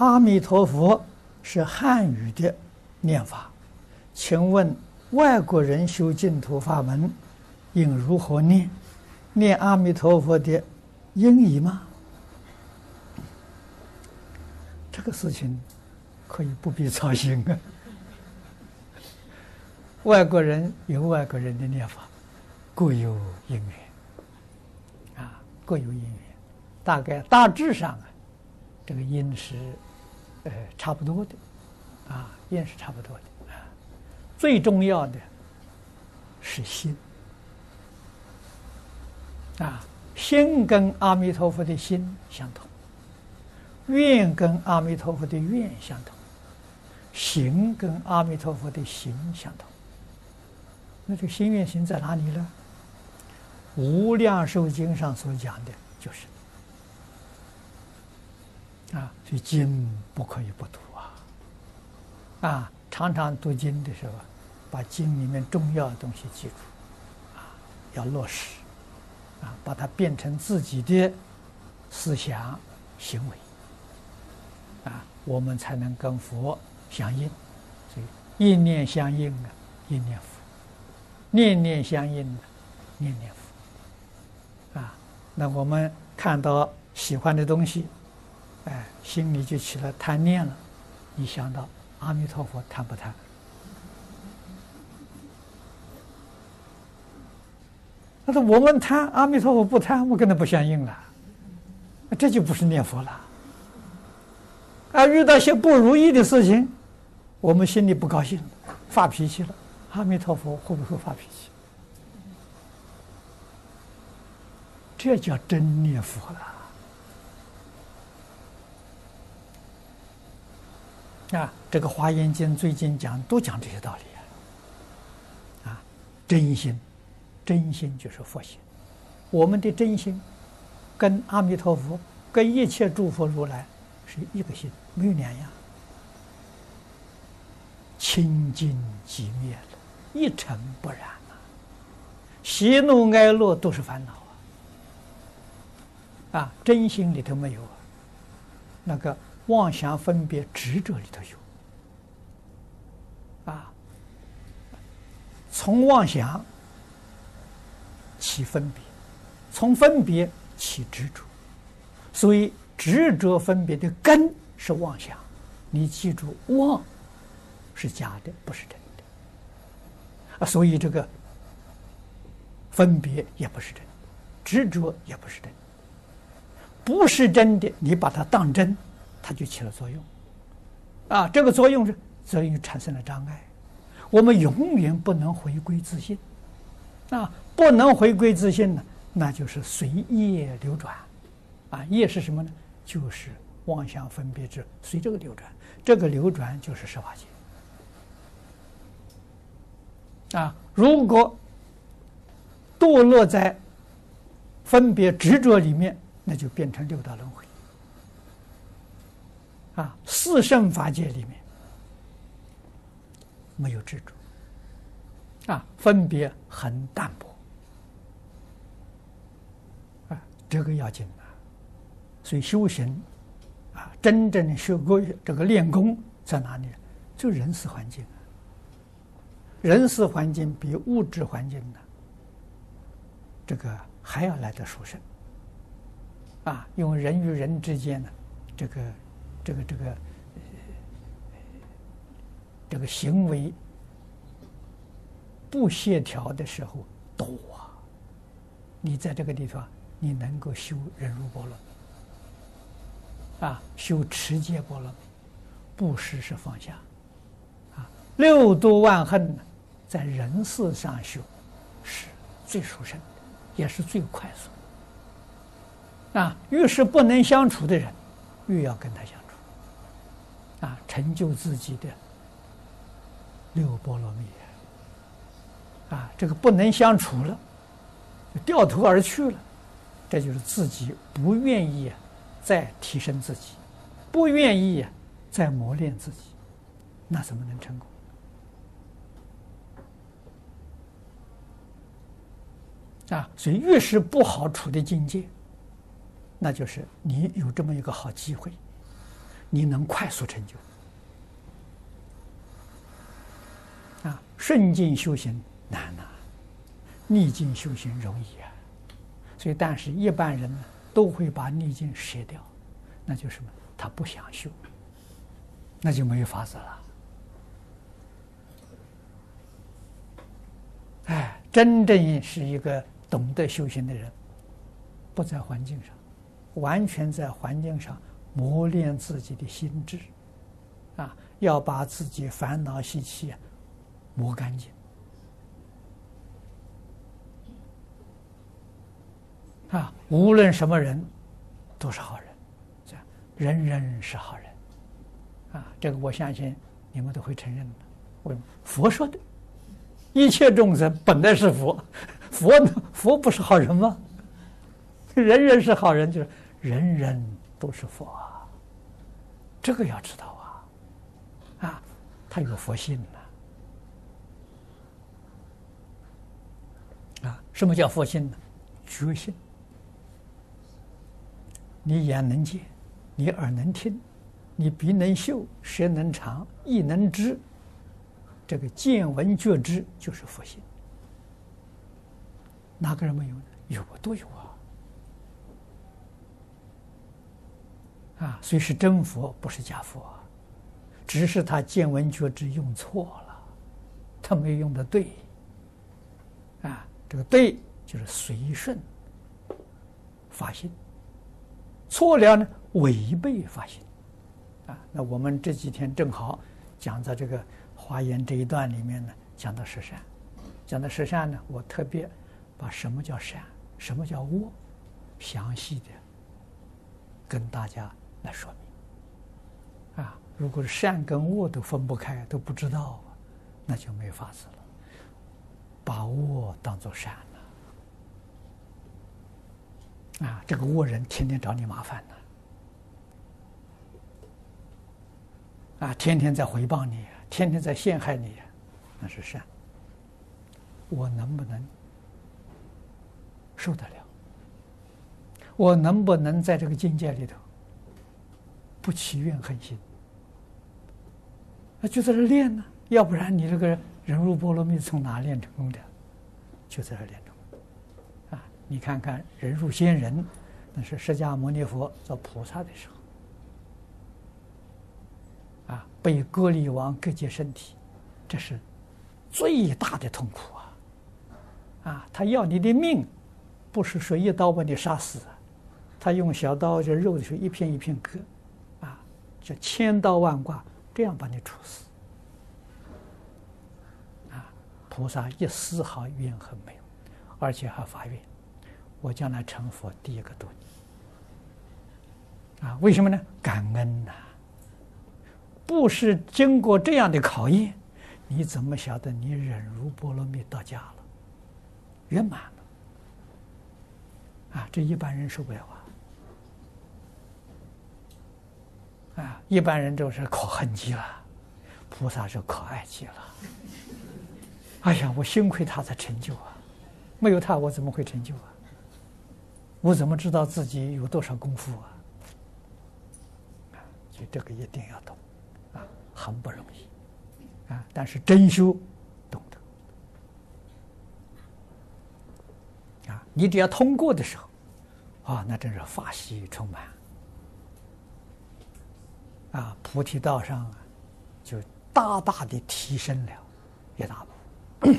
阿弥陀佛是汉语的念法，请问外国人修净土法门应如何念？念阿弥陀佛的音译吗？这个事情可以不必操心啊。外国人有外国人的念法，各有因缘啊，各有因缘，大概大致上啊，这个音是。呃，差不多的，啊，也是差不多的啊。最重要的是心，啊，心跟阿弥陀佛的心相同，愿跟阿弥陀佛的愿相同，行跟阿弥陀佛的行相同。那这个心愿行在哪里呢？《无量寿经》上所讲的就是。啊，所以经不可以不读啊！啊，常常读经的时候，把经里面重要的东西记住，啊，要落实，啊，把它变成自己的思想行为，啊，我们才能跟佛相应。所以一念相应啊，一念佛；念念相应啊，念念佛。啊，那我们看到喜欢的东西。心里就起了贪念了。一想到阿弥陀佛，贪不贪？他说：“我们贪，阿弥陀佛不贪，我跟他不相应了。这就不是念佛了。啊，遇到些不如意的事情，我们心里不高兴，发脾气了。阿弥陀佛会不会发脾气？这叫真念佛了。”啊，这个《华严经》最近讲都讲这些道理啊！啊，真心，真心就是佛心。我们的真心，跟阿弥陀佛、跟一切诸佛如来是一个心，没有两样。清净寂灭了，一尘不染啊！喜怒哀乐都是烦恼啊！啊，真心里头没有啊，那个。妄想分别执着里头有，啊，从妄想起分别，从分别起执着，所以执着分别的根是妄想。你记住，妄是假的，不是真的。啊，所以这个分别也不是真的，执着也不是真的，不是真的，你把它当真。它就起了作用，啊，这个作用是作用产生了障碍，我们永远不能回归自信，啊，不能回归自信呢，那就是随业流转，啊，业是什么呢？就是妄想分别之，随这个流转，这个流转就是十法界，啊，如果堕落在分别执着里面，那就变成六道轮回。啊，四圣法界里面没有执着，啊，分别很淡薄，啊，这个要紧啊。所以修行，啊，真正的修过这个练功在哪里？就人事环境，人事环境比物质环境呢，这个还要来得殊胜，啊，因为人与人之间呢，这个。这个这个这个行为不协调的时候多啊！你在这个地方，你能够修忍辱波罗蜜啊，修持戒波罗蜜，布施是放下啊，六度万恨呢在人事上修是最殊胜的，也是最快速的啊。越是不能相处的人，越要跟他相处。啊，成就自己的六波罗蜜啊！这个不能相处了，就掉头而去了，这就是自己不愿意再提升自己，不愿意再磨练自己，那怎么能成功？啊，所以越是不好处的境界，那就是你有这么一个好机会。你能快速成就。啊，顺境修行难呐，逆境修行容易啊。所以，但是一般人呢，都会把逆境舍掉，那就是什么？他不想修，那就没有法子了。哎，真正是一个懂得修行的人，不在环境上，完全在环境上磨练自己的心智，啊，要把自己烦恼习气磨干净。啊，无论什么人，都是好人，这样，人人是好人，啊，这个我相信你们都会承认的。为什么？佛说的。一切众生本来是佛，佛？佛不是好人吗？人人是好人，就是人人都是佛啊！这个要知道啊！啊，他有佛性呢！啊，什么叫佛性呢？觉性。你眼能见，你耳能听，你鼻能嗅，舌能尝，意能知。这个见闻觉知就是佛性，哪个人没有呢？有啊，都有啊！啊，所以是真佛，不是假佛，只是他见闻觉知用错了，他没有用的对。啊，这个对就是随顺法性，错了呢，违背法性。啊，那我们这几天正好讲到这个。华严这一段里面呢，讲到十善，讲到十善呢，我特别把什么叫善，什么叫恶，详细的跟大家来说明。啊，如果是善跟恶都分不开，都不知道，那就没法子了。把恶当做善了，啊，这个恶人天天找你麻烦呢，啊，天天在回报你。天天在陷害你，那是善。我能不能受得了？我能不能在这个境界里头不起怨恨心？那就在这练呢，要不然你这个忍辱波罗蜜从哪练成功的？就在这练成。啊，你看看人入仙人，那是释迦牟尼佛做菩萨的时候。啊，被割离王割截身体，这是最大的痛苦啊！啊，他要你的命，不是说一刀把你杀死，他用小刀这肉的时候一片一片割，就千刀万剐这样把你处死。啊，菩萨一丝毫怨恨没有，而且还发愿，我将来成佛第一个度你。啊，为什么呢？感恩呐、不是经过这样的考验，你怎么晓得你忍辱波罗蜜到家了，圆满了？啊，这一般人受不了啊！啊，一般人都是可恨极了，菩萨是可爱极了。哎呀，我幸亏他才成就啊，没有他我怎么会成就啊？我怎么知道自己有多少功夫啊？啊，所以这个一定要懂。啊很不容易，啊！但是真修懂得，啊！你只要通过的时候，啊，那真是法喜充满，啊！菩提道上啊，就大大的提升了一大步。